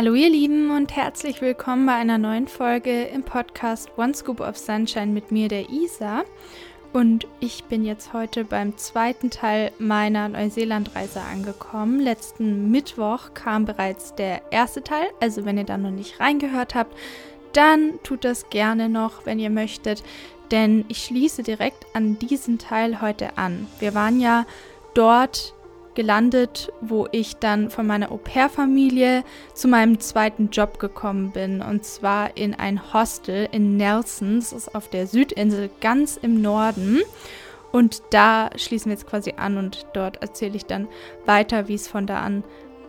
Hallo ihr Lieben und herzlich willkommen bei einer neuen Folge im Podcast One Scoop of Sunshine mit mir, der Isa. Und ich bin jetzt heute beim zweiten Teil meiner Neuseelandreise angekommen. Letzten Mittwoch kam bereits der erste Teil, also wenn ihr da noch nicht reingehört habt, dann tut das gerne noch, wenn ihr möchtet, denn ich schließe direkt an diesen Teil heute an. Wir waren ja dort gelandet, wo ich dann von meiner Au-pair-Familie zu meinem zweiten Job gekommen bin. Und zwar in ein Hostel in Nelson. Das ist auf der Südinsel ganz im Norden. Und da schließen wir jetzt quasi an und dort erzähle ich dann weiter, wie es von da an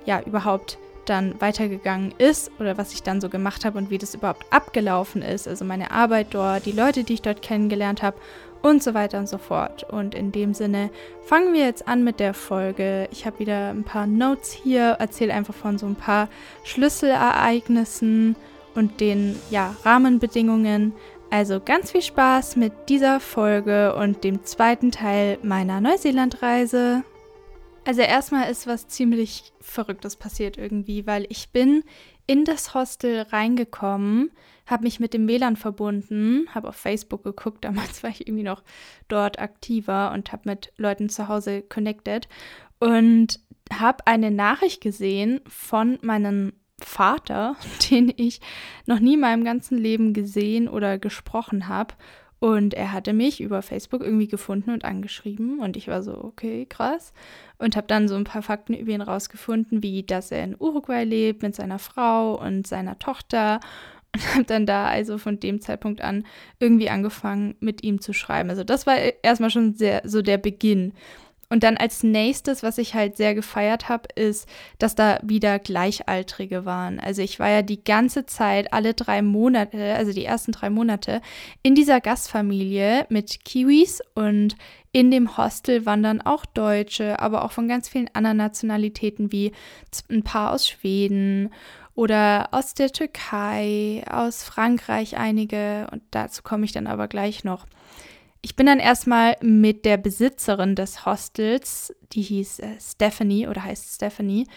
ja überhaupt dann weitergegangen ist oder was ich dann so gemacht habe und wie das überhaupt abgelaufen ist. Also meine Arbeit dort, die Leute, die ich dort kennengelernt habe und so weiter und so fort. Und in dem Sinne fangen wir jetzt an mit der Folge. Ich habe wieder ein paar Notes hier, erzähle einfach von so ein paar Schlüsselereignissen und den ja, Rahmenbedingungen. Also ganz viel Spaß mit dieser Folge und dem zweiten Teil meiner Neuseelandreise. Also erstmal ist was ziemlich Verrücktes passiert irgendwie, weil ich bin in das Hostel reingekommen habe mich mit dem WLAN verbunden, habe auf Facebook geguckt, damals war ich irgendwie noch dort aktiver und habe mit Leuten zu Hause connected und habe eine Nachricht gesehen von meinem Vater, den ich noch nie in meinem ganzen Leben gesehen oder gesprochen habe. Und er hatte mich über Facebook irgendwie gefunden und angeschrieben. Und ich war so, okay, krass. Und habe dann so ein paar Fakten über ihn rausgefunden, wie dass er in Uruguay lebt mit seiner Frau und seiner Tochter und habe dann da also von dem Zeitpunkt an irgendwie angefangen, mit ihm zu schreiben. Also das war erstmal schon sehr so der Beginn. Und dann als nächstes, was ich halt sehr gefeiert habe, ist, dass da wieder Gleichaltrige waren. Also ich war ja die ganze Zeit, alle drei Monate, also die ersten drei Monate, in dieser Gastfamilie mit Kiwis und in dem Hostel waren dann auch Deutsche, aber auch von ganz vielen anderen Nationalitäten wie ein paar aus Schweden oder aus der Türkei, aus Frankreich einige und dazu komme ich dann aber gleich noch. Ich bin dann erstmal mit der Besitzerin des Hostels, die hieß äh, Stephanie oder heißt Stephanie,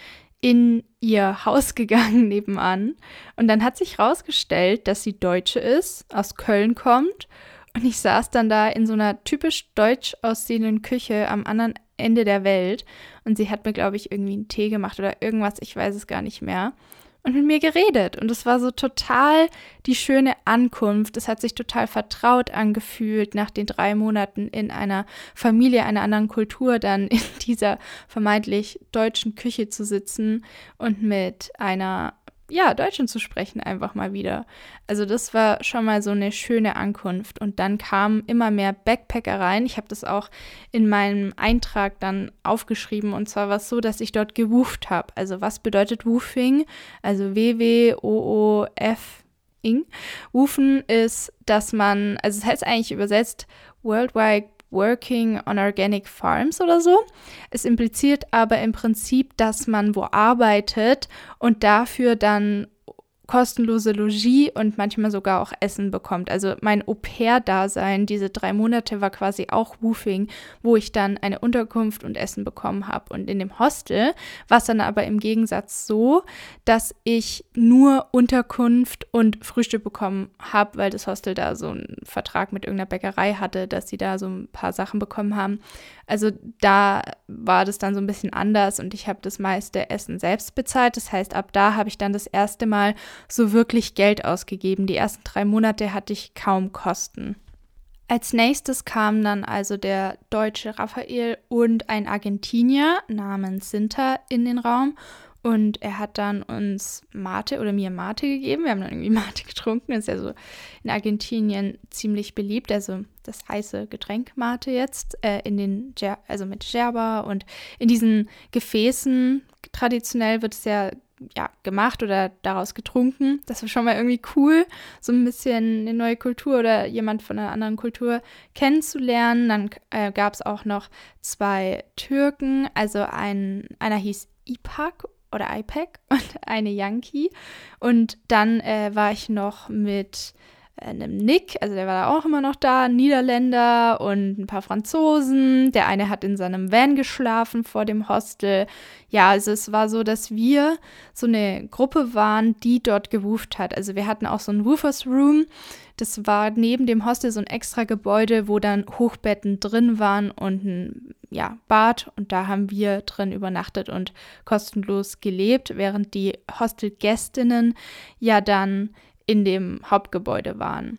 in ihr Haus gegangen nebenan. Und dann hat sich herausgestellt, dass sie Deutsche ist, aus Köln kommt. Und ich saß dann da in so einer typisch deutsch aussehenden Küche am anderen Ende der Welt. Und sie hat mir, glaube ich, irgendwie einen Tee gemacht oder irgendwas, ich weiß es gar nicht mehr und mit mir geredet. Und es war so total die schöne Ankunft. Es hat sich total vertraut angefühlt, nach den drei Monaten in einer Familie einer anderen Kultur dann in dieser vermeintlich deutschen Küche zu sitzen und mit einer ja, Deutschen zu sprechen einfach mal wieder. Also das war schon mal so eine schöne Ankunft. Und dann kamen immer mehr Backpacker rein. Ich habe das auch in meinem Eintrag dann aufgeschrieben. Und zwar war es so, dass ich dort gewooft habe. Also was bedeutet Woofing? Also W-W-O-O-F-ing. Woofen ist, dass man, also es heißt eigentlich übersetzt Worldwide Working on Organic Farms oder so. Es impliziert aber im Prinzip, dass man wo arbeitet und dafür dann kostenlose Logis und manchmal sogar auch Essen bekommt. Also mein Au-pair-Dasein, diese drei Monate, war quasi auch Woofing, wo ich dann eine Unterkunft und Essen bekommen habe. Und in dem Hostel war es dann aber im Gegensatz so, dass ich nur Unterkunft und Frühstück bekommen habe, weil das Hostel da so einen Vertrag mit irgendeiner Bäckerei hatte, dass sie da so ein paar Sachen bekommen haben. Also da war das dann so ein bisschen anders und ich habe das meiste Essen selbst bezahlt. Das heißt, ab da habe ich dann das erste Mal so wirklich Geld ausgegeben. Die ersten drei Monate hatte ich kaum Kosten. Als nächstes kamen dann also der deutsche Raphael und ein Argentinier namens Sinter in den Raum. Und er hat dann uns Mate oder mir Mate gegeben. Wir haben dann irgendwie Mate getrunken. Ist ja so in Argentinien ziemlich beliebt. Also das heiße Getränk Mate jetzt äh, in den, also mit Gerber und in diesen Gefäßen. Traditionell wird es ja ja, gemacht oder daraus getrunken. Das war schon mal irgendwie cool, so ein bisschen eine neue Kultur oder jemand von einer anderen Kultur kennenzulernen. Dann äh, gab es auch noch zwei Türken, also ein, einer hieß Ipak oder IPAC und eine Yankee. Und dann äh, war ich noch mit einem Nick, also der war da auch immer noch da, ein Niederländer und ein paar Franzosen. Der eine hat in seinem Van geschlafen vor dem Hostel. Ja, also es war so, dass wir so eine Gruppe waren, die dort gewooft hat. Also wir hatten auch so ein Woofers Room. Das war neben dem Hostel so ein extra Gebäude, wo dann Hochbetten drin waren und ein ja, Bad. Und da haben wir drin übernachtet und kostenlos gelebt, während die Hostelgästinnen ja dann in dem Hauptgebäude waren.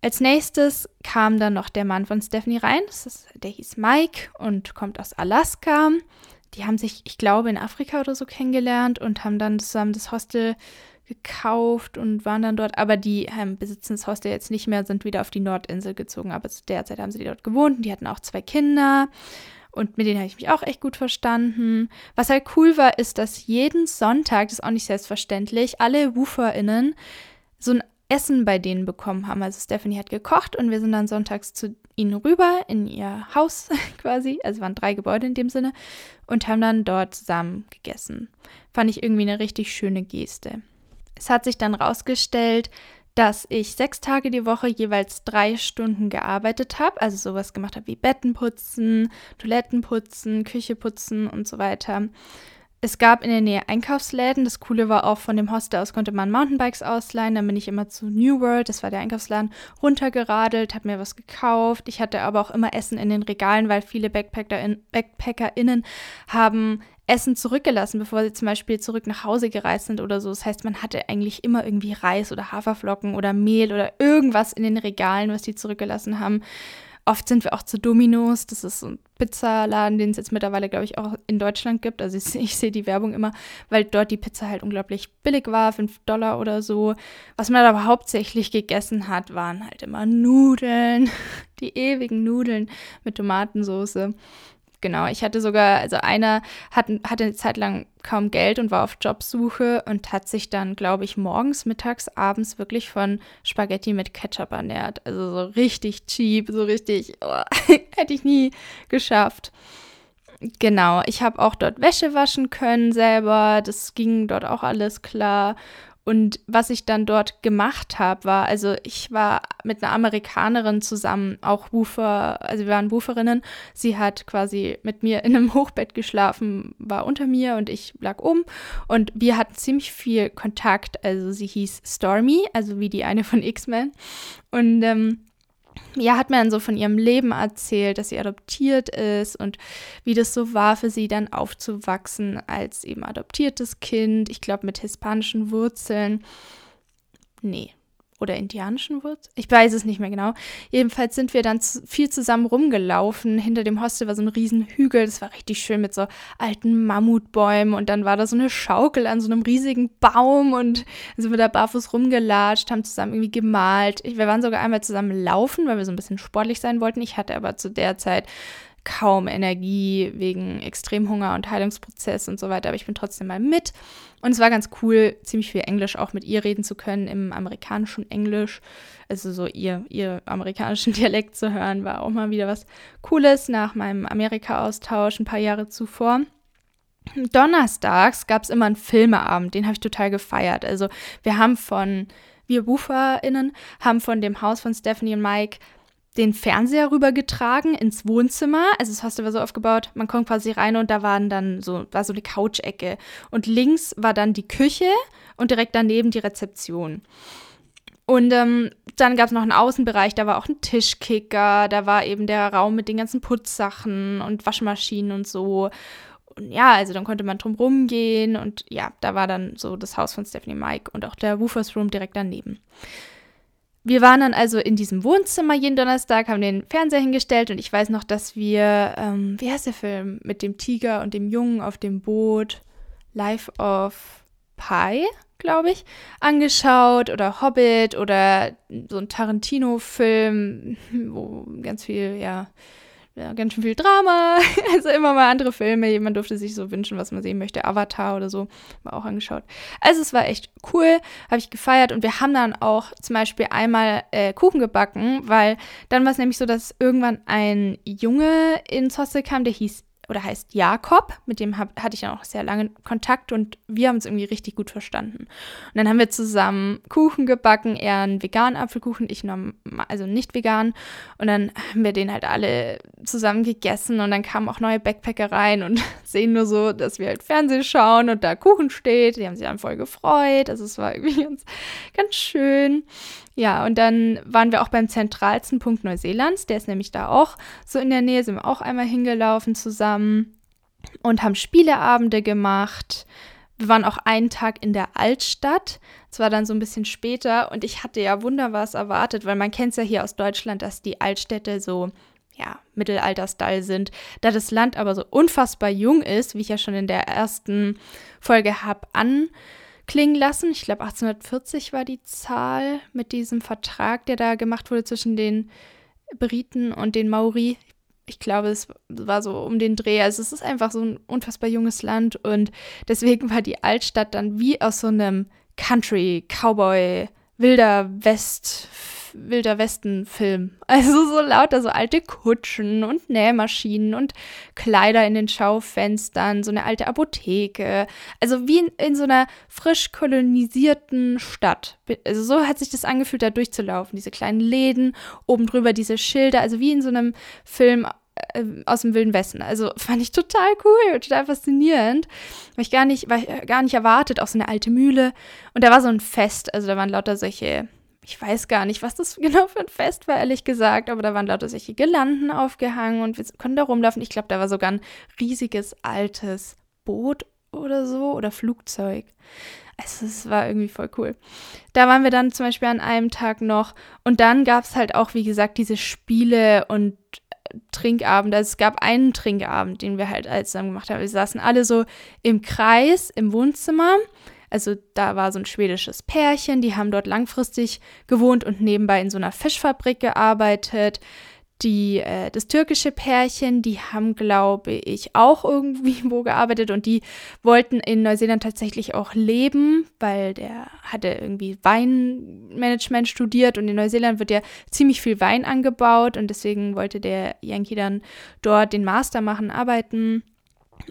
Als nächstes kam dann noch der Mann von Stephanie rein. Ist, der hieß Mike und kommt aus Alaska. Die haben sich, ich glaube, in Afrika oder so kennengelernt und haben dann zusammen das Hostel gekauft und waren dann dort. Aber die ähm, besitzen das Hostel jetzt nicht mehr, sind wieder auf die Nordinsel gezogen. Aber zu der Zeit haben sie dort gewohnt und die hatten auch zwei Kinder. Und mit denen habe ich mich auch echt gut verstanden. Was halt cool war, ist, dass jeden Sonntag, das ist auch nicht selbstverständlich, alle WooferInnen so ein Essen bei denen bekommen haben. Also Stephanie hat gekocht und wir sind dann sonntags zu ihnen rüber in ihr Haus quasi. Also waren drei Gebäude in dem Sinne und haben dann dort zusammen gegessen. Fand ich irgendwie eine richtig schöne Geste. Es hat sich dann rausgestellt, dass ich sechs Tage die Woche jeweils drei Stunden gearbeitet habe, also sowas gemacht habe wie Betten putzen, Toiletten putzen, Küche putzen und so weiter. Es gab in der Nähe Einkaufsläden. Das Coole war auch, von dem Hostel aus konnte man Mountainbikes ausleihen. Dann bin ich immer zu New World, das war der Einkaufsladen, runtergeradelt, habe mir was gekauft. Ich hatte aber auch immer Essen in den Regalen, weil viele Backpacker BackpackerInnen haben Essen zurückgelassen, bevor sie zum Beispiel zurück nach Hause gereist sind oder so. Das heißt, man hatte eigentlich immer irgendwie Reis oder Haferflocken oder Mehl oder irgendwas in den Regalen, was die zurückgelassen haben. Oft sind wir auch zu Dominos. Das ist so ein Pizzaladen, den es jetzt mittlerweile, glaube ich, auch in Deutschland gibt. Also ich, ich sehe die Werbung immer, weil dort die Pizza halt unglaublich billig war, 5 Dollar oder so. Was man aber hauptsächlich gegessen hat, waren halt immer Nudeln. Die ewigen Nudeln mit Tomatensauce. Genau, ich hatte sogar, also einer hat, hatte eine Zeit lang kaum Geld und war auf Jobsuche und hat sich dann, glaube ich, morgens, mittags, abends wirklich von Spaghetti mit Ketchup ernährt. Also so richtig cheap, so richtig, oh, hätte ich nie geschafft. Genau, ich habe auch dort Wäsche waschen können selber. Das ging dort auch alles klar. Und was ich dann dort gemacht habe, war, also ich war mit einer Amerikanerin zusammen, auch Woofer, also wir waren Wooferinnen. Sie hat quasi mit mir in einem Hochbett geschlafen, war unter mir und ich lag oben. Und wir hatten ziemlich viel Kontakt. Also sie hieß Stormy, also wie die eine von X-Men. Und ähm, ja, hat mir dann so von ihrem Leben erzählt, dass sie adoptiert ist und wie das so war für sie dann aufzuwachsen als eben adoptiertes Kind, ich glaube mit hispanischen Wurzeln. Nee, oder indianischen Wurzeln. Ich weiß es nicht mehr genau. Jedenfalls sind wir dann viel zusammen rumgelaufen. Hinter dem Hostel war so ein riesen Hügel. Das war richtig schön mit so alten Mammutbäumen. Und dann war da so eine Schaukel an so einem riesigen Baum. Und dann sind wir da barfuß rumgelatscht, haben zusammen irgendwie gemalt. wir waren sogar einmal zusammen laufen, weil wir so ein bisschen sportlich sein wollten. Ich hatte aber zu der Zeit kaum Energie wegen Extremhunger und Heilungsprozess und so weiter, aber ich bin trotzdem mal mit. Und es war ganz cool, ziemlich viel Englisch auch mit ihr reden zu können, im amerikanischen Englisch. Also so ihr, ihr amerikanischen Dialekt zu hören, war auch mal wieder was Cooles nach meinem Amerika-Austausch ein paar Jahre zuvor. Donnerstags gab es immer einen Filmeabend, den habe ich total gefeiert. Also wir haben von, wir BuferInnen haben von dem Haus von Stephanie und Mike den Fernseher rübergetragen ins Wohnzimmer. Also das Hostel war so aufgebaut, man kommt quasi rein und da waren dann so, war so eine Couch-Ecke. Und links war dann die Küche und direkt daneben die Rezeption. Und ähm, dann gab es noch einen Außenbereich, da war auch ein Tischkicker, da war eben der Raum mit den ganzen Putzsachen und Waschmaschinen und so. Und ja, also dann konnte man drum rumgehen und ja, da war dann so das Haus von Stephanie Mike und auch der Woofers Room direkt daneben. Wir waren dann also in diesem Wohnzimmer jeden Donnerstag, haben den Fernseher hingestellt und ich weiß noch, dass wir, ähm, wie heißt der Film, mit dem Tiger und dem Jungen auf dem Boot, Life of Pi, glaube ich, angeschaut oder Hobbit oder so ein Tarantino-Film, wo ganz viel, ja, ja, ganz schön viel Drama. Also immer mal andere Filme. Man durfte sich so wünschen, was man sehen möchte. Avatar oder so. Mal auch angeschaut. Also es war echt cool. Habe ich gefeiert. Und wir haben dann auch zum Beispiel einmal äh, Kuchen gebacken, weil dann war es nämlich so, dass irgendwann ein Junge ins Hostel kam, der hieß oder heißt Jakob, mit dem hab, hatte ich ja auch sehr lange Kontakt und wir haben uns irgendwie richtig gut verstanden. Und dann haben wir zusammen Kuchen gebacken, er einen veganen Apfelkuchen, ich noch, also nicht vegan. Und dann haben wir den halt alle zusammen gegessen und dann kamen auch neue Backpacker rein und sehen nur so, dass wir halt Fernsehen schauen und da Kuchen steht. Die haben sich dann voll gefreut. Also es war irgendwie ganz, ganz schön. Ja, und dann waren wir auch beim zentralsten Punkt Neuseelands. Der ist nämlich da auch so in der Nähe, sind wir auch einmal hingelaufen zusammen und haben Spieleabende gemacht. Wir waren auch einen Tag in der Altstadt. Es war dann so ein bisschen später und ich hatte ja wunderbar erwartet, weil man kennt es ja hier aus Deutschland, dass die Altstädte so ja, Mittelalter-Style sind. Da das Land aber so unfassbar jung ist, wie ich ja schon in der ersten Folge habe anklingen lassen. Ich glaube, 1840 war die Zahl mit diesem Vertrag, der da gemacht wurde zwischen den Briten und den Maori. Ich glaube, es war so um den Dreh. Also es ist einfach so ein unfassbar junges Land und deswegen war die Altstadt dann wie aus so einem Country, Cowboy, wilder West Wilder Westen-Film. Also so lauter, so alte Kutschen und Nähmaschinen und Kleider in den Schaufenstern, so eine alte Apotheke. Also wie in, in so einer frisch kolonisierten Stadt. Also so hat sich das angefühlt, da durchzulaufen. Diese kleinen Läden, oben drüber diese Schilder, also wie in so einem Film äh, aus dem Wilden Westen. Also fand ich total cool, total faszinierend. Weil ich gar nicht, weil ich gar nicht erwartet, auch so eine alte Mühle. Und da war so ein Fest, also da waren lauter solche ich weiß gar nicht, was das genau für ein Fest war, ehrlich gesagt, aber da waren lauter solche Girlanden aufgehangen und wir konnten da rumlaufen. Ich glaube, da war sogar ein riesiges altes Boot oder so oder Flugzeug. Also es war irgendwie voll cool. Da waren wir dann zum Beispiel an einem Tag noch und dann gab es halt auch, wie gesagt, diese Spiele und Trinkabend. Also es gab einen Trinkabend, den wir halt als dann gemacht haben. Wir saßen alle so im Kreis im Wohnzimmer also da war so ein schwedisches Pärchen, die haben dort langfristig gewohnt und nebenbei in so einer Fischfabrik gearbeitet. Die, äh, das türkische Pärchen, die haben, glaube ich, auch irgendwie wo gearbeitet und die wollten in Neuseeland tatsächlich auch leben, weil der hatte irgendwie Weinmanagement studiert und in Neuseeland wird ja ziemlich viel Wein angebaut und deswegen wollte der Yankee dann dort den Master machen, arbeiten.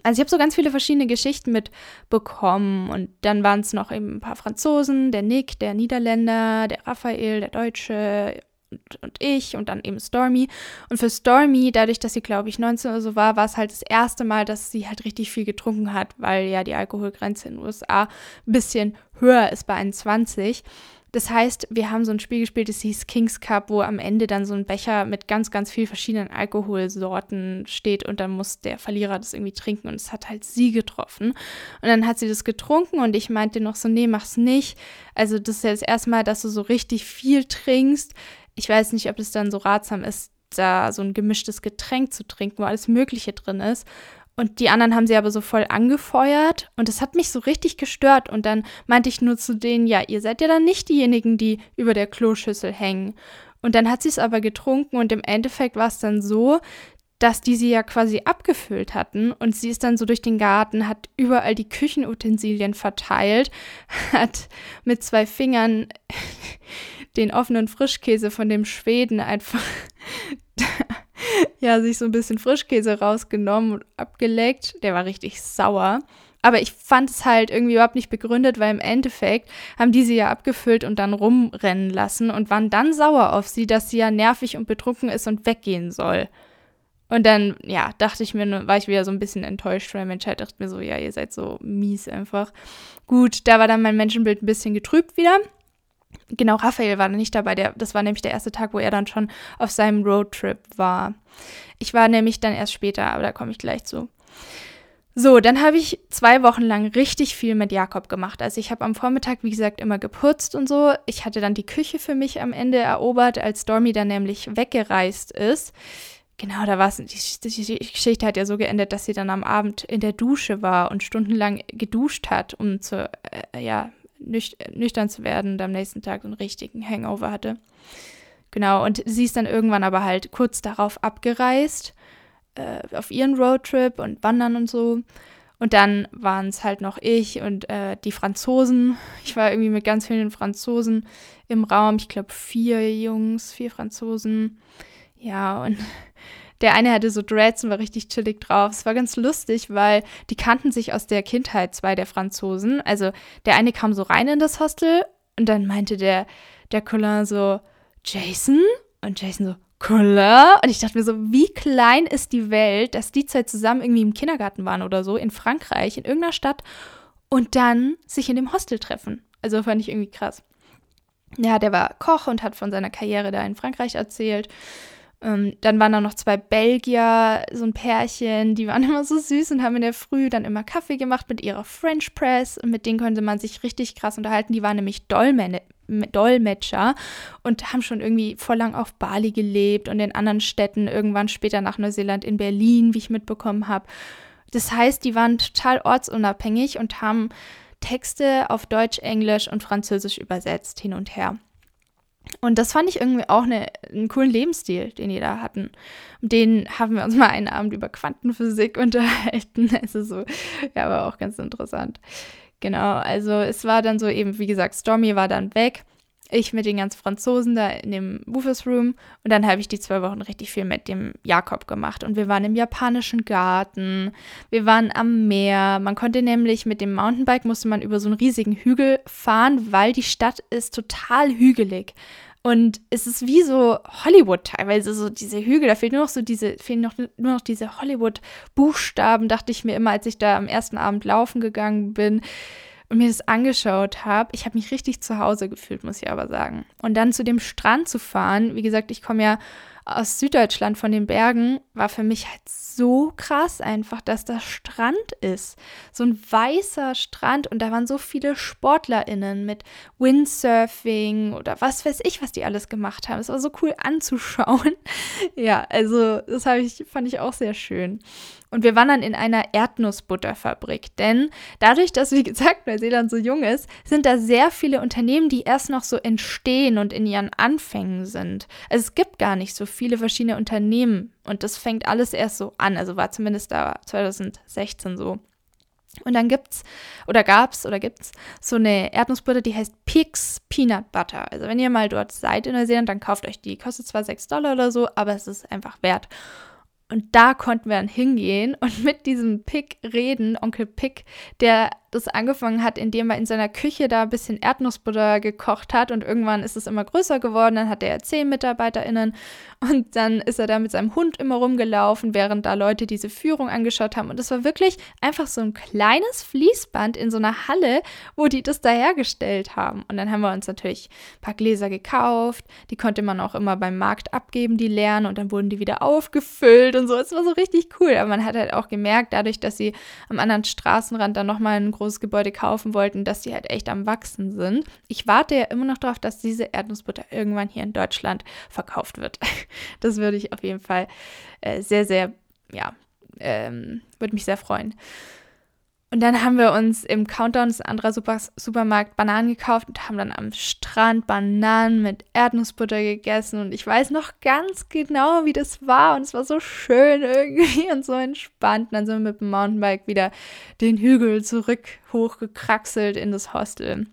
Also ich habe so ganz viele verschiedene Geschichten mitbekommen und dann waren es noch eben ein paar Franzosen, der Nick, der Niederländer, der Raphael, der Deutsche und, und, ich und dann eben Stormy. Und für Stormy, dadurch, dass sie, glaube ich, 19 oder so war, war es halt das erste Mal, dass sie halt richtig viel getrunken hat, weil ja die Alkoholgrenze in den USA ein bisschen höher ist bei 21. Das heißt, wir haben so ein Spiel gespielt, das hieß Kings Cup, wo am Ende dann so ein Becher mit ganz, ganz vielen verschiedenen Alkoholsorten steht und dann muss der Verlierer das irgendwie trinken und es hat halt sie getroffen. Und dann hat sie das getrunken und ich meinte noch so, nee, mach's nicht. Also das ist ja das erste Mal, dass du so richtig viel trinkst. Ich weiß nicht, ob das dann so ratsam ist, da so ein gemischtes Getränk zu trinken, wo alles Mögliche drin ist. Und die anderen haben sie aber so voll angefeuert und das hat mich so richtig gestört. Und dann meinte ich nur zu denen, ja, ihr seid ja dann nicht diejenigen, die über der Kloschüssel hängen. Und dann hat sie es aber getrunken und im Endeffekt war es dann so, dass die sie ja quasi abgefüllt hatten und sie ist dann so durch den Garten, hat überall die Küchenutensilien verteilt, hat mit zwei Fingern den offenen Frischkäse von dem Schweden einfach ja, sich so ein bisschen Frischkäse rausgenommen und abgeleckt. Der war richtig sauer. Aber ich fand es halt irgendwie überhaupt nicht begründet, weil im Endeffekt haben die sie ja abgefüllt und dann rumrennen lassen und waren dann sauer auf sie, dass sie ja nervig und betrunken ist und weggehen soll. Und dann, ja, dachte ich mir, war ich wieder so ein bisschen enttäuscht, weil Mensch halt dachte mir so, ja, ihr seid so mies einfach. Gut, da war dann mein Menschenbild ein bisschen getrübt wieder. Genau, Raphael war nicht dabei. Der, das war nämlich der erste Tag, wo er dann schon auf seinem Roadtrip war. Ich war nämlich dann erst später, aber da komme ich gleich zu. So, dann habe ich zwei Wochen lang richtig viel mit Jakob gemacht. Also ich habe am Vormittag, wie gesagt, immer geputzt und so. Ich hatte dann die Küche für mich am Ende erobert, als Stormy dann nämlich weggereist ist. Genau, da war es, die, die, Geschichte hat ja so geendet, dass sie dann am Abend in der Dusche war und stundenlang geduscht hat, um zu, äh, ja, nüchtern zu werden und am nächsten Tag einen richtigen Hangover hatte. Genau, und sie ist dann irgendwann aber halt kurz darauf abgereist äh, auf ihren Roadtrip und Wandern und so. Und dann waren es halt noch ich und äh, die Franzosen. Ich war irgendwie mit ganz vielen Franzosen im Raum. Ich glaube, vier Jungs, vier Franzosen. Ja, und Der eine hatte so Dreads und war richtig chillig drauf. Es war ganz lustig, weil die kannten sich aus der Kindheit, zwei der Franzosen. Also der eine kam so rein in das Hostel und dann meinte der, der Colin so, Jason? Und Jason so, Colin? Und ich dachte mir so, wie klein ist die Welt, dass die zwei zusammen irgendwie im Kindergarten waren oder so, in Frankreich, in irgendeiner Stadt und dann sich in dem Hostel treffen. Also fand ich irgendwie krass. Ja, der war Koch und hat von seiner Karriere da in Frankreich erzählt. Ähm, dann waren da noch zwei Belgier, so ein Pärchen, die waren immer so süß und haben in der Früh dann immer Kaffee gemacht mit ihrer French Press und mit denen konnte man sich richtig krass unterhalten. Die waren nämlich Dolmen Dolmetscher und haben schon irgendwie voll lang auf Bali gelebt und in anderen Städten, irgendwann später nach Neuseeland, in Berlin, wie ich mitbekommen habe. Das heißt, die waren total ortsunabhängig und haben Texte auf Deutsch, Englisch und Französisch übersetzt, hin und her. Und das fand ich irgendwie auch eine, einen coolen Lebensstil, den die da hatten. Den haben wir uns mal einen Abend über Quantenphysik unterhalten. Also so, ja, war auch ganz interessant. Genau, also es war dann so eben, wie gesagt, Stormy war dann weg ich mit den ganzen Franzosen da in dem Woofers Room und dann habe ich die zwei Wochen richtig viel mit dem Jakob gemacht. Und wir waren im japanischen Garten, wir waren am Meer, man konnte nämlich mit dem Mountainbike musste man über so einen riesigen Hügel fahren, weil die Stadt ist total hügelig. Und es ist wie so Hollywood teilweise, so diese Hügel, da fehlen nur noch so diese, fehlen noch, nur noch diese Hollywood-Buchstaben, dachte ich mir immer, als ich da am ersten Abend laufen gegangen bin und mir das angeschaut habe, ich habe mich richtig zu Hause gefühlt, muss ich aber sagen. Und dann zu dem Strand zu fahren, wie gesagt, ich komme ja aus Süddeutschland von den Bergen, war für mich halt so krass einfach, dass das Strand ist. So ein weißer Strand und da waren so viele SportlerInnen mit Windsurfing oder was weiß ich, was die alles gemacht haben. Es war so cool anzuschauen. ja, also das ich, fand ich auch sehr schön. Und wir waren dann in einer Erdnussbutterfabrik, denn dadurch, dass, wie gesagt, Neuseeland so jung ist, sind da sehr viele Unternehmen, die erst noch so entstehen und in ihren Anfängen sind. Also es gibt gar nicht so viele verschiedene Unternehmen und das fängt alles erst so an. Also war zumindest da 2016 so. Und dann gibt's oder gab's oder gibt's so eine Erdnussbutter, die heißt Pix Peanut Butter. Also wenn ihr mal dort seid in Neuseeland, dann kauft euch die. Kostet zwar 6 Dollar oder so, aber es ist einfach wert. Und da konnten wir dann hingehen und mit diesem Pick reden, Onkel Pick, der das angefangen hat, indem er in seiner Küche da ein bisschen Erdnussbutter gekocht hat und irgendwann ist es immer größer geworden. Dann hat er zehn MitarbeiterInnen und dann ist er da mit seinem Hund immer rumgelaufen, während da Leute diese Führung angeschaut haben. Und es war wirklich einfach so ein kleines Fließband in so einer Halle, wo die das da hergestellt haben. Und dann haben wir uns natürlich ein paar Gläser gekauft. Die konnte man auch immer beim Markt abgeben, die leeren und dann wurden die wieder aufgefüllt und so. Es war so richtig cool. Aber man hat halt auch gemerkt, dadurch, dass sie am anderen Straßenrand dann nochmal einen großes Gebäude kaufen wollten, dass die halt echt am Wachsen sind. Ich warte ja immer noch darauf, dass diese Erdnussbutter irgendwann hier in Deutschland verkauft wird. Das würde ich auf jeden Fall äh, sehr, sehr, ja, ähm, würde mich sehr freuen. Und dann haben wir uns im Countdown, ein anderer Super Supermarkt, Bananen gekauft und haben dann am Strand Bananen mit Erdnussbutter gegessen. Und ich weiß noch ganz genau, wie das war. Und es war so schön irgendwie und so entspannt. Und dann sind wir mit dem Mountainbike wieder den Hügel zurück hochgekraxelt in das Hostel.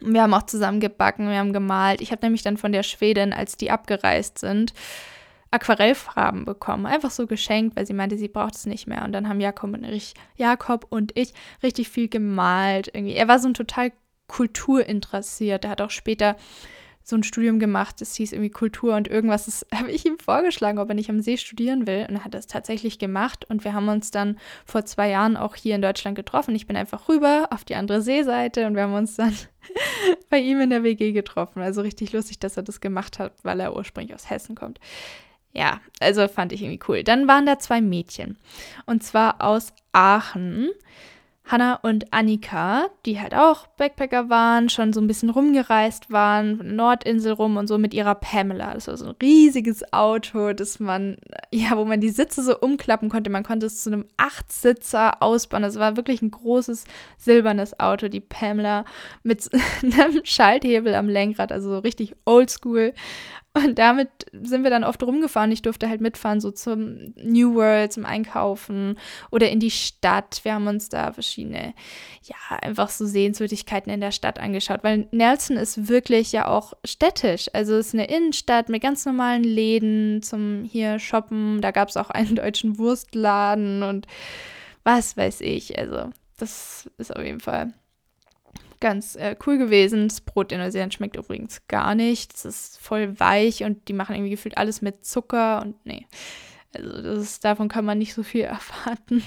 Und wir haben auch zusammen gebacken, wir haben gemalt. Ich habe nämlich dann von der Schwedin, als die abgereist sind, Aquarellfarben bekommen. Einfach so geschenkt, weil sie meinte, sie braucht es nicht mehr. Und dann haben Jakob und ich, Jakob und ich richtig viel gemalt. Irgendwie. Er war so ein total kulturinteressiert. Er hat auch später so ein Studium gemacht, das hieß irgendwie Kultur und irgendwas. Das habe ich ihm vorgeschlagen, ob er nicht am See studieren will. Und er hat das tatsächlich gemacht. Und wir haben uns dann vor zwei Jahren auch hier in Deutschland getroffen. Ich bin einfach rüber auf die andere Seeseite und wir haben uns dann bei ihm in der WG getroffen. Also richtig lustig, dass er das gemacht hat, weil er ursprünglich aus Hessen kommt. Ja, also fand ich irgendwie cool. Dann waren da zwei Mädchen. Und zwar aus Aachen. Hanna und Annika, die halt auch Backpacker waren, schon so ein bisschen rumgereist waren, Nordinsel rum und so mit ihrer Pamela. Das war so ein riesiges Auto, das man, ja, wo man die Sitze so umklappen konnte. Man konnte es zu einem Achtsitzer ausbauen. Das war wirklich ein großes silbernes Auto, die Pamela mit einem Schalthebel am Lenkrad, also so richtig oldschool. Und damit sind wir dann oft rumgefahren. Ich durfte halt mitfahren, so zum New World, zum Einkaufen oder in die Stadt. Wir haben uns da verschiedene, ja, einfach so Sehenswürdigkeiten in der Stadt angeschaut, weil Nelson ist wirklich ja auch städtisch. Also es ist eine Innenstadt mit ganz normalen Läden zum hier shoppen. Da gab es auch einen deutschen Wurstladen und was weiß ich. Also das ist auf jeden Fall ganz äh, cool gewesen. Das Brot in Neuseeland schmeckt übrigens gar nicht. Es ist voll weich und die machen irgendwie gefühlt alles mit Zucker und nee. Also ist, davon kann man nicht so viel erwarten.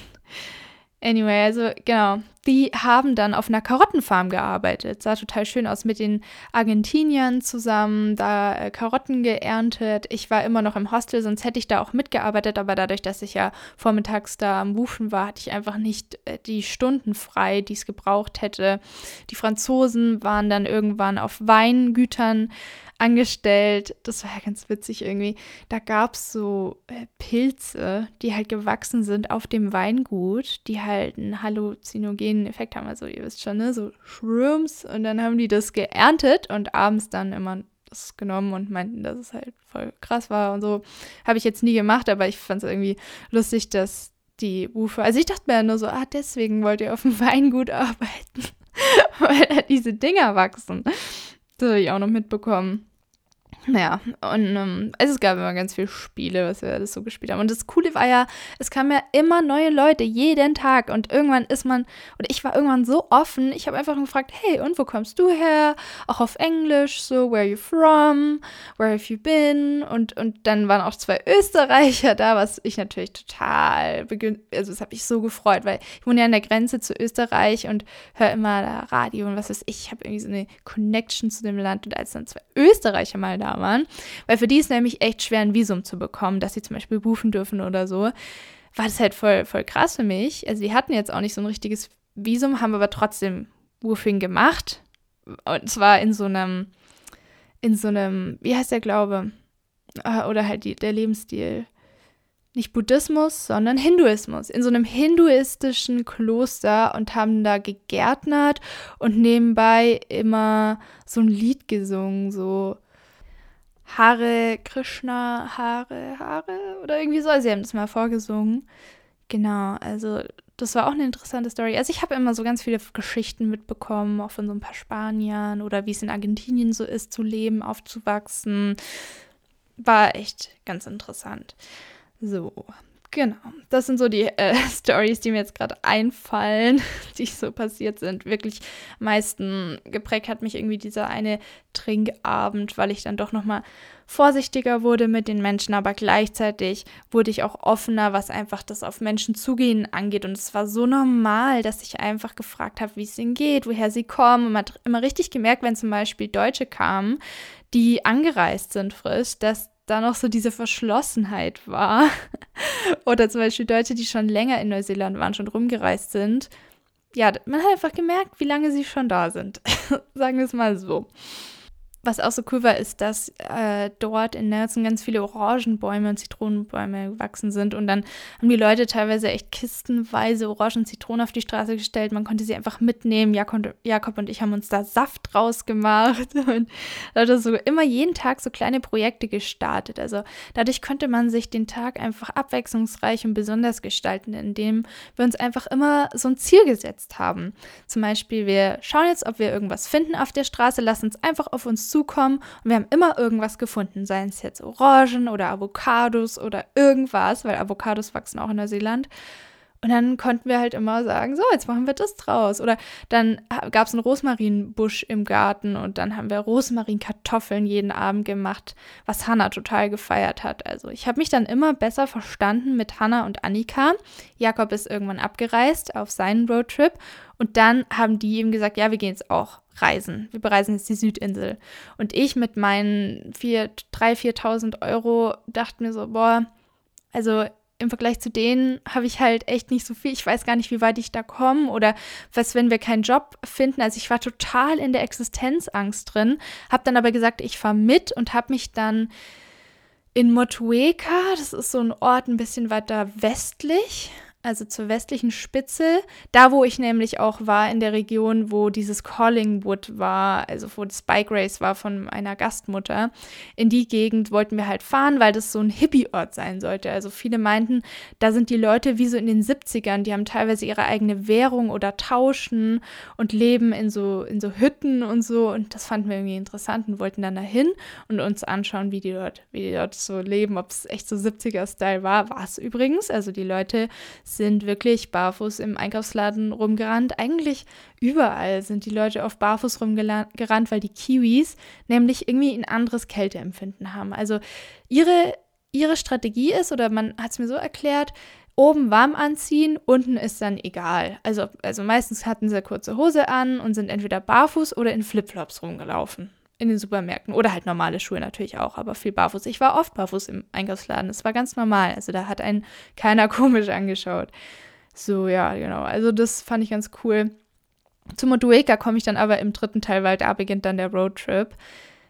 Anyway, also genau. Die haben dann auf einer Karottenfarm gearbeitet. Sah total schön aus mit den Argentiniern zusammen, da äh, Karotten geerntet. Ich war immer noch im Hostel, sonst hätte ich da auch mitgearbeitet, aber dadurch, dass ich ja vormittags da am Wufen war, hatte ich einfach nicht äh, die Stunden frei, die es gebraucht hätte. Die Franzosen waren dann irgendwann auf Weingütern angestellt. Das war ja ganz witzig irgendwie. Da gab es so äh, Pilze, die halt gewachsen sind auf dem Weingut, die halt einen halluzinogenen Effekt haben. Also ihr wisst schon, ne? So Shrooms. Und dann haben die das geerntet und abends dann immer das genommen und meinten, dass es halt voll krass war und so. Habe ich jetzt nie gemacht, aber ich fand es irgendwie lustig, dass die Ufer. Also ich dachte mir nur so, ah, deswegen wollt ihr auf dem Weingut arbeiten. Weil da diese Dinger wachsen. Das habe ich auch noch mitbekommen. Naja, und ähm, es gab immer ganz viele Spiele, was wir alles so gespielt haben. Und das Coole war ja, es kamen ja immer neue Leute, jeden Tag. Und irgendwann ist man, oder ich war irgendwann so offen, ich habe einfach gefragt, hey, und wo kommst du her? Auch auf Englisch, so, where are you from? Where have you been? Und, und dann waren auch zwei Österreicher da, was ich natürlich total, also das habe ich so gefreut, weil ich wohne ja an der Grenze zu Österreich und höre immer Radio und was weiß ich. Ich habe irgendwie so eine Connection zu dem Land. Und als dann zwei Österreicher mal da waren, weil für die ist nämlich echt schwer, ein Visum zu bekommen, dass sie zum Beispiel buchen dürfen oder so, war das halt voll, voll krass für mich. Also die hatten jetzt auch nicht so ein richtiges Visum, haben aber trotzdem Woofing gemacht. Und zwar in so einem, in so einem, wie heißt der Glaube? Ah, oder halt die, der Lebensstil. Nicht Buddhismus, sondern Hinduismus. In so einem hinduistischen Kloster und haben da gegärtnert und nebenbei immer so ein Lied gesungen, so Hare Krishna, Hare, Hare oder irgendwie so. Sie haben das mal vorgesungen. Genau, also das war auch eine interessante Story. Also ich habe immer so ganz viele Geschichten mitbekommen, auch von so ein paar Spaniern oder wie es in Argentinien so ist, zu leben, aufzuwachsen. War echt ganz interessant. So, Genau, das sind so die äh, Stories, die mir jetzt gerade einfallen, die so passiert sind. Wirklich am meisten geprägt hat mich irgendwie dieser eine Trinkabend, weil ich dann doch noch mal vorsichtiger wurde mit den Menschen, aber gleichzeitig wurde ich auch offener, was einfach das auf Menschen zugehen angeht. Und es war so normal, dass ich einfach gefragt habe, wie es ihnen geht, woher sie kommen. Und man hat immer richtig gemerkt, wenn zum Beispiel Deutsche kamen, die angereist sind frisch, dass da noch so diese Verschlossenheit war. Oder zum Beispiel Deutsche, die schon länger in Neuseeland waren, schon rumgereist sind. Ja, man hat einfach gemerkt, wie lange sie schon da sind. Sagen wir es mal so. Was auch so cool war, ist, dass äh, dort in Nelson ganz viele Orangenbäume und Zitronenbäume gewachsen sind. Und dann haben die Leute teilweise echt kistenweise Orangen und Zitronen auf die Straße gestellt. Man konnte sie einfach mitnehmen. Jakob, Jakob und ich haben uns da Saft rausgemacht. Und Leute so immer jeden Tag so kleine Projekte gestartet. Also dadurch konnte man sich den Tag einfach abwechslungsreich und besonders gestalten, indem wir uns einfach immer so ein Ziel gesetzt haben. Zum Beispiel, wir schauen jetzt, ob wir irgendwas finden auf der Straße, lassen uns einfach auf uns zukommen und wir haben immer irgendwas gefunden, seien es jetzt Orangen oder Avocados oder irgendwas, weil Avocados wachsen auch in Neuseeland. Und dann konnten wir halt immer sagen, so, jetzt machen wir das draus. Oder dann gab es einen Rosmarinbusch im Garten und dann haben wir Rosmarinkartoffeln jeden Abend gemacht, was Hannah total gefeiert hat. Also ich habe mich dann immer besser verstanden mit Hannah und Annika. Jakob ist irgendwann abgereist auf seinen Roadtrip und dann haben die ihm gesagt, ja, wir gehen jetzt auch reisen. Wir bereisen jetzt die Südinsel. Und ich mit meinen 3.000, 4.000 Euro dachte mir so, boah, also im Vergleich zu denen habe ich halt echt nicht so viel. Ich weiß gar nicht, wie weit ich da komme oder was, wenn wir keinen Job finden. Also ich war total in der Existenzangst drin, habe dann aber gesagt, ich fahre mit und habe mich dann in Motueka, das ist so ein Ort ein bisschen weiter westlich, also zur westlichen Spitze, da wo ich nämlich auch war, in der Region, wo dieses Collingwood war, also wo das Bike Race war von einer Gastmutter. In die Gegend wollten wir halt fahren, weil das so ein Hippie-Ort sein sollte. Also viele meinten, da sind die Leute wie so in den 70ern, die haben teilweise ihre eigene Währung oder tauschen und leben in so, in so Hütten und so. Und das fanden wir irgendwie interessant und wollten dann dahin und uns anschauen, wie die dort, wie die dort so leben, ob es echt so 70er-Style war. War es übrigens. Also die Leute sind wirklich barfuß im Einkaufsladen rumgerannt. Eigentlich überall sind die Leute oft barfuß rumgerannt, weil die Kiwis nämlich irgendwie ein anderes Kälteempfinden haben. Also ihre, ihre Strategie ist, oder man hat es mir so erklärt, oben warm anziehen, unten ist dann egal. Also, also meistens hatten sie kurze Hose an und sind entweder barfuß oder in Flipflops rumgelaufen in den Supermärkten oder halt normale Schuhe natürlich auch, aber viel barfuß. Ich war oft barfuß im Einkaufsladen, das war ganz normal. Also da hat einen keiner komisch angeschaut. So, ja, genau. Also das fand ich ganz cool. Zu Motueka komme ich dann aber im dritten Teil, weil da beginnt dann der Roadtrip.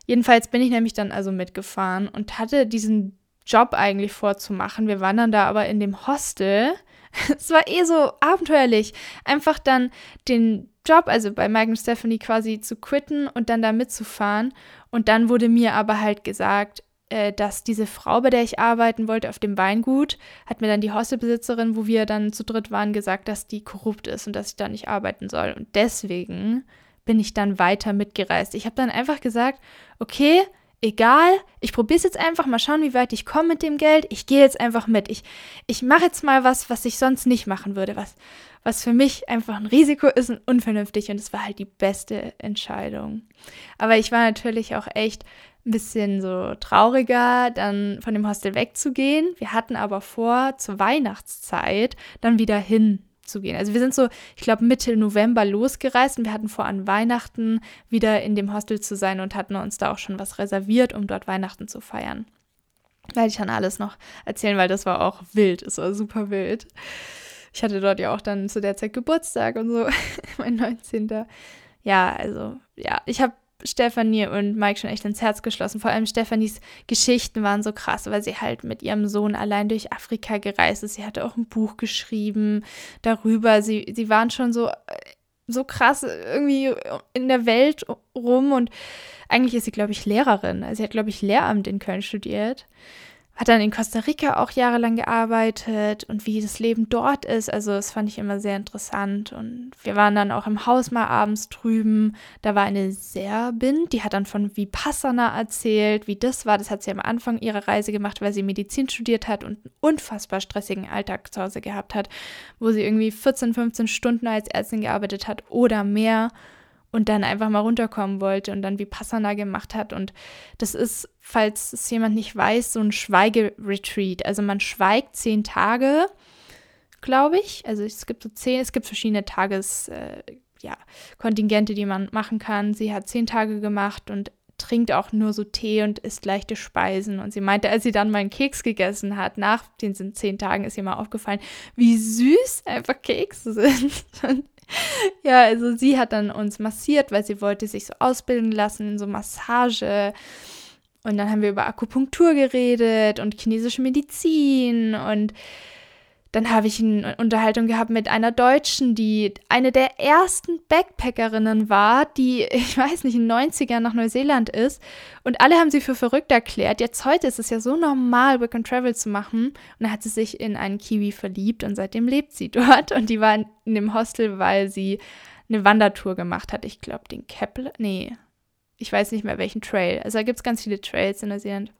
Jedenfalls bin ich nämlich dann also mitgefahren und hatte diesen Job eigentlich vorzumachen. Wir waren dann da aber in dem Hostel. Es war eh so abenteuerlich. Einfach dann den Job, also bei Mike und Stephanie quasi zu quitten und dann da mitzufahren. Und dann wurde mir aber halt gesagt, äh, dass diese Frau, bei der ich arbeiten wollte, auf dem Weingut, hat mir dann die Hostelbesitzerin, wo wir dann zu dritt waren, gesagt, dass die korrupt ist und dass ich da nicht arbeiten soll. Und deswegen bin ich dann weiter mitgereist. Ich habe dann einfach gesagt, okay, egal, ich probiere es jetzt einfach, mal schauen, wie weit ich komme mit dem Geld. Ich gehe jetzt einfach mit. Ich, ich mache jetzt mal was, was ich sonst nicht machen würde, was, was für mich einfach ein Risiko ist und unvernünftig. Und es war halt die beste Entscheidung. Aber ich war natürlich auch echt ein bisschen so trauriger, dann von dem Hostel wegzugehen. Wir hatten aber vor, zur Weihnachtszeit dann wieder hin zu gehen. Also wir sind so, ich glaube, Mitte November losgereist und wir hatten vor, an Weihnachten wieder in dem Hostel zu sein und hatten uns da auch schon was reserviert, um dort Weihnachten zu feiern. Werde ich dann alles noch erzählen, weil das war auch wild. Es war super wild. Ich hatte dort ja auch dann zu der Zeit Geburtstag und so, mein 19. Ja, also, ja, ich habe Stefanie und Mike schon echt ins Herz geschlossen. Vor allem Stefanis Geschichten waren so krass, weil sie halt mit ihrem Sohn allein durch Afrika gereist ist. Sie hatte auch ein Buch geschrieben darüber. Sie, sie waren schon so, so krass irgendwie in der Welt rum und eigentlich ist sie, glaube ich, Lehrerin. Also sie hat, glaube ich, Lehramt in Köln studiert hat dann in Costa Rica auch jahrelang gearbeitet und wie das Leben dort ist. Also das fand ich immer sehr interessant. Und wir waren dann auch im Haus mal abends drüben. Da war eine Serbin, die hat dann von Vipassana erzählt, wie das war. Das hat sie am Anfang ihrer Reise gemacht, weil sie Medizin studiert hat und einen unfassbar stressigen Alltag zu Hause gehabt hat, wo sie irgendwie 14, 15 Stunden als Ärztin gearbeitet hat oder mehr und dann einfach mal runterkommen wollte und dann Vipassana gemacht hat. Und das ist, falls es jemand nicht weiß, so ein Schweigeretreat. Also man schweigt zehn Tage, glaube ich. Also es gibt so zehn, es gibt verschiedene Tages, äh, ja, Kontingente, die man machen kann. Sie hat zehn Tage gemacht und trinkt auch nur so Tee und isst leichte Speisen. Und sie meinte, als sie dann mal einen Keks gegessen hat, nach den zehn Tagen ist ihr mal aufgefallen, wie süß einfach Kekse sind. ja, also sie hat dann uns massiert, weil sie wollte sich so ausbilden lassen in so Massage. Und dann haben wir über Akupunktur geredet und chinesische Medizin und dann habe ich eine Unterhaltung gehabt mit einer Deutschen, die eine der ersten Backpackerinnen war, die, ich weiß nicht, in den 90ern nach Neuseeland ist. Und alle haben sie für verrückt erklärt. Jetzt heute ist es ja so normal, Work and Travel zu machen. Und dann hat sie sich in einen Kiwi verliebt und seitdem lebt sie dort. Und die war in dem Hostel, weil sie eine Wandertour gemacht hat. Ich glaube, den Kepler. Nee, ich weiß nicht mehr welchen Trail. Also da gibt es ganz viele Trails in Neuseeland.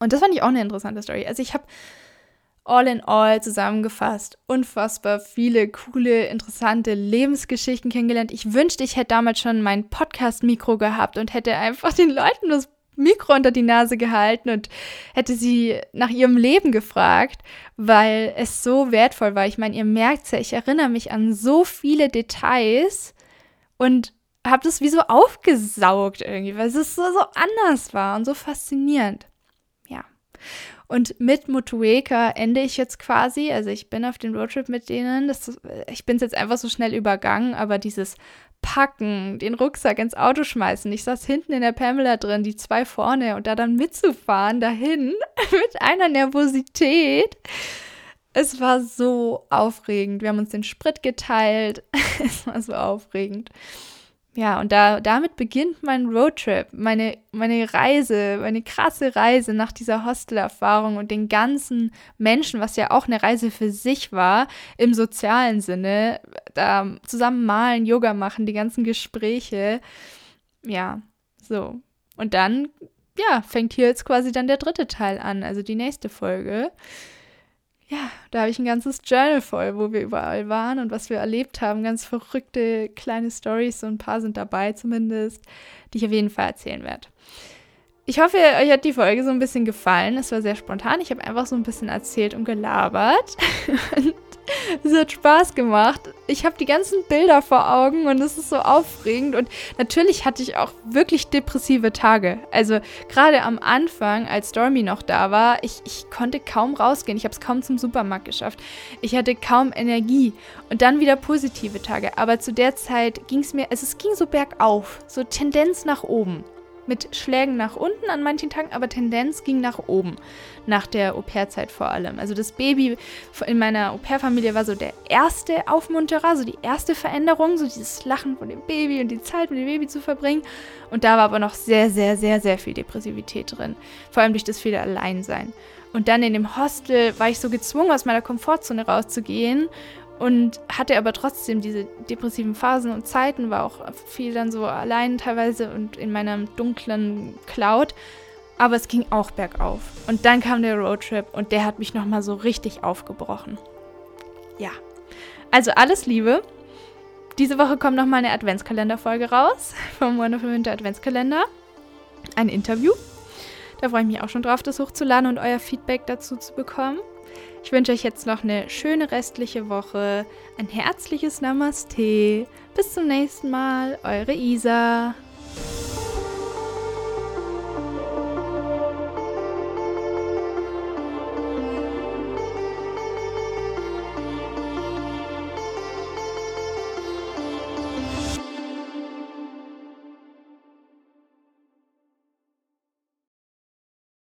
Und das fand ich auch eine interessante Story. Also ich habe all in all zusammengefasst unfassbar viele coole, interessante Lebensgeschichten kennengelernt. Ich wünschte, ich hätte damals schon mein Podcast-Mikro gehabt und hätte einfach den Leuten das Mikro unter die Nase gehalten und hätte sie nach ihrem Leben gefragt, weil es so wertvoll war. Ich meine, ihr merkt ja, ich erinnere mich an so viele Details und habe das wie so aufgesaugt irgendwie, weil es so, so anders war und so faszinierend. Ja. Und mit Motueka ende ich jetzt quasi. Also ich bin auf den Roadtrip mit denen. Das, ich bin es jetzt einfach so schnell übergangen, aber dieses Packen, den Rucksack ins Auto schmeißen. Ich saß hinten in der Pamela drin, die zwei vorne und da dann mitzufahren dahin mit einer Nervosität. Es war so aufregend. Wir haben uns den Sprit geteilt. es war so aufregend. Ja, und da, damit beginnt mein Roadtrip, meine, meine Reise, meine krasse Reise nach dieser Hostelerfahrung und den ganzen Menschen, was ja auch eine Reise für sich war, im sozialen Sinne, da zusammen malen, Yoga machen, die ganzen Gespräche. Ja, so. Und dann, ja, fängt hier jetzt quasi dann der dritte Teil an, also die nächste Folge ja, da habe ich ein ganzes Journal voll, wo wir überall waren und was wir erlebt haben. Ganz verrückte kleine Stories, so ein paar sind dabei zumindest, die ich auf jeden Fall erzählen werde. Ich hoffe, euch hat die Folge so ein bisschen gefallen. Es war sehr spontan. Ich habe einfach so ein bisschen erzählt und gelabert. es hat Spaß gemacht. Ich habe die ganzen Bilder vor Augen und es ist so aufregend. Und natürlich hatte ich auch wirklich depressive Tage. Also gerade am Anfang, als Stormy noch da war, ich, ich konnte kaum rausgehen. Ich habe es kaum zum Supermarkt geschafft. Ich hatte kaum Energie. Und dann wieder positive Tage. Aber zu der Zeit ging es mir, also es ging so bergauf, so Tendenz nach oben mit Schlägen nach unten an manchen Tagen, aber Tendenz ging nach oben, nach der Au-pair-Zeit vor allem. Also das Baby in meiner Au-pair-Familie war so der erste Aufmunterer, so die erste Veränderung, so dieses Lachen von dem Baby und die Zeit mit dem Baby zu verbringen. Und da war aber noch sehr, sehr, sehr, sehr viel Depressivität drin. Vor allem durch das viele Alleinsein. Und dann in dem Hostel war ich so gezwungen, aus meiner Komfortzone rauszugehen und hatte aber trotzdem diese depressiven Phasen und Zeiten, war auch viel dann so allein teilweise und in meiner dunklen Cloud. Aber es ging auch bergauf. Und dann kam der Roadtrip und der hat mich nochmal so richtig aufgebrochen. Ja. Also alles Liebe. Diese Woche kommt nochmal eine Adventskalenderfolge raus vom Wonderful Winter Adventskalender. Ein Interview. Da freue ich mich auch schon drauf, das hochzuladen und euer Feedback dazu zu bekommen. Ich wünsche euch jetzt noch eine schöne restliche Woche, ein herzliches Namaste. Bis zum nächsten Mal, eure Isa.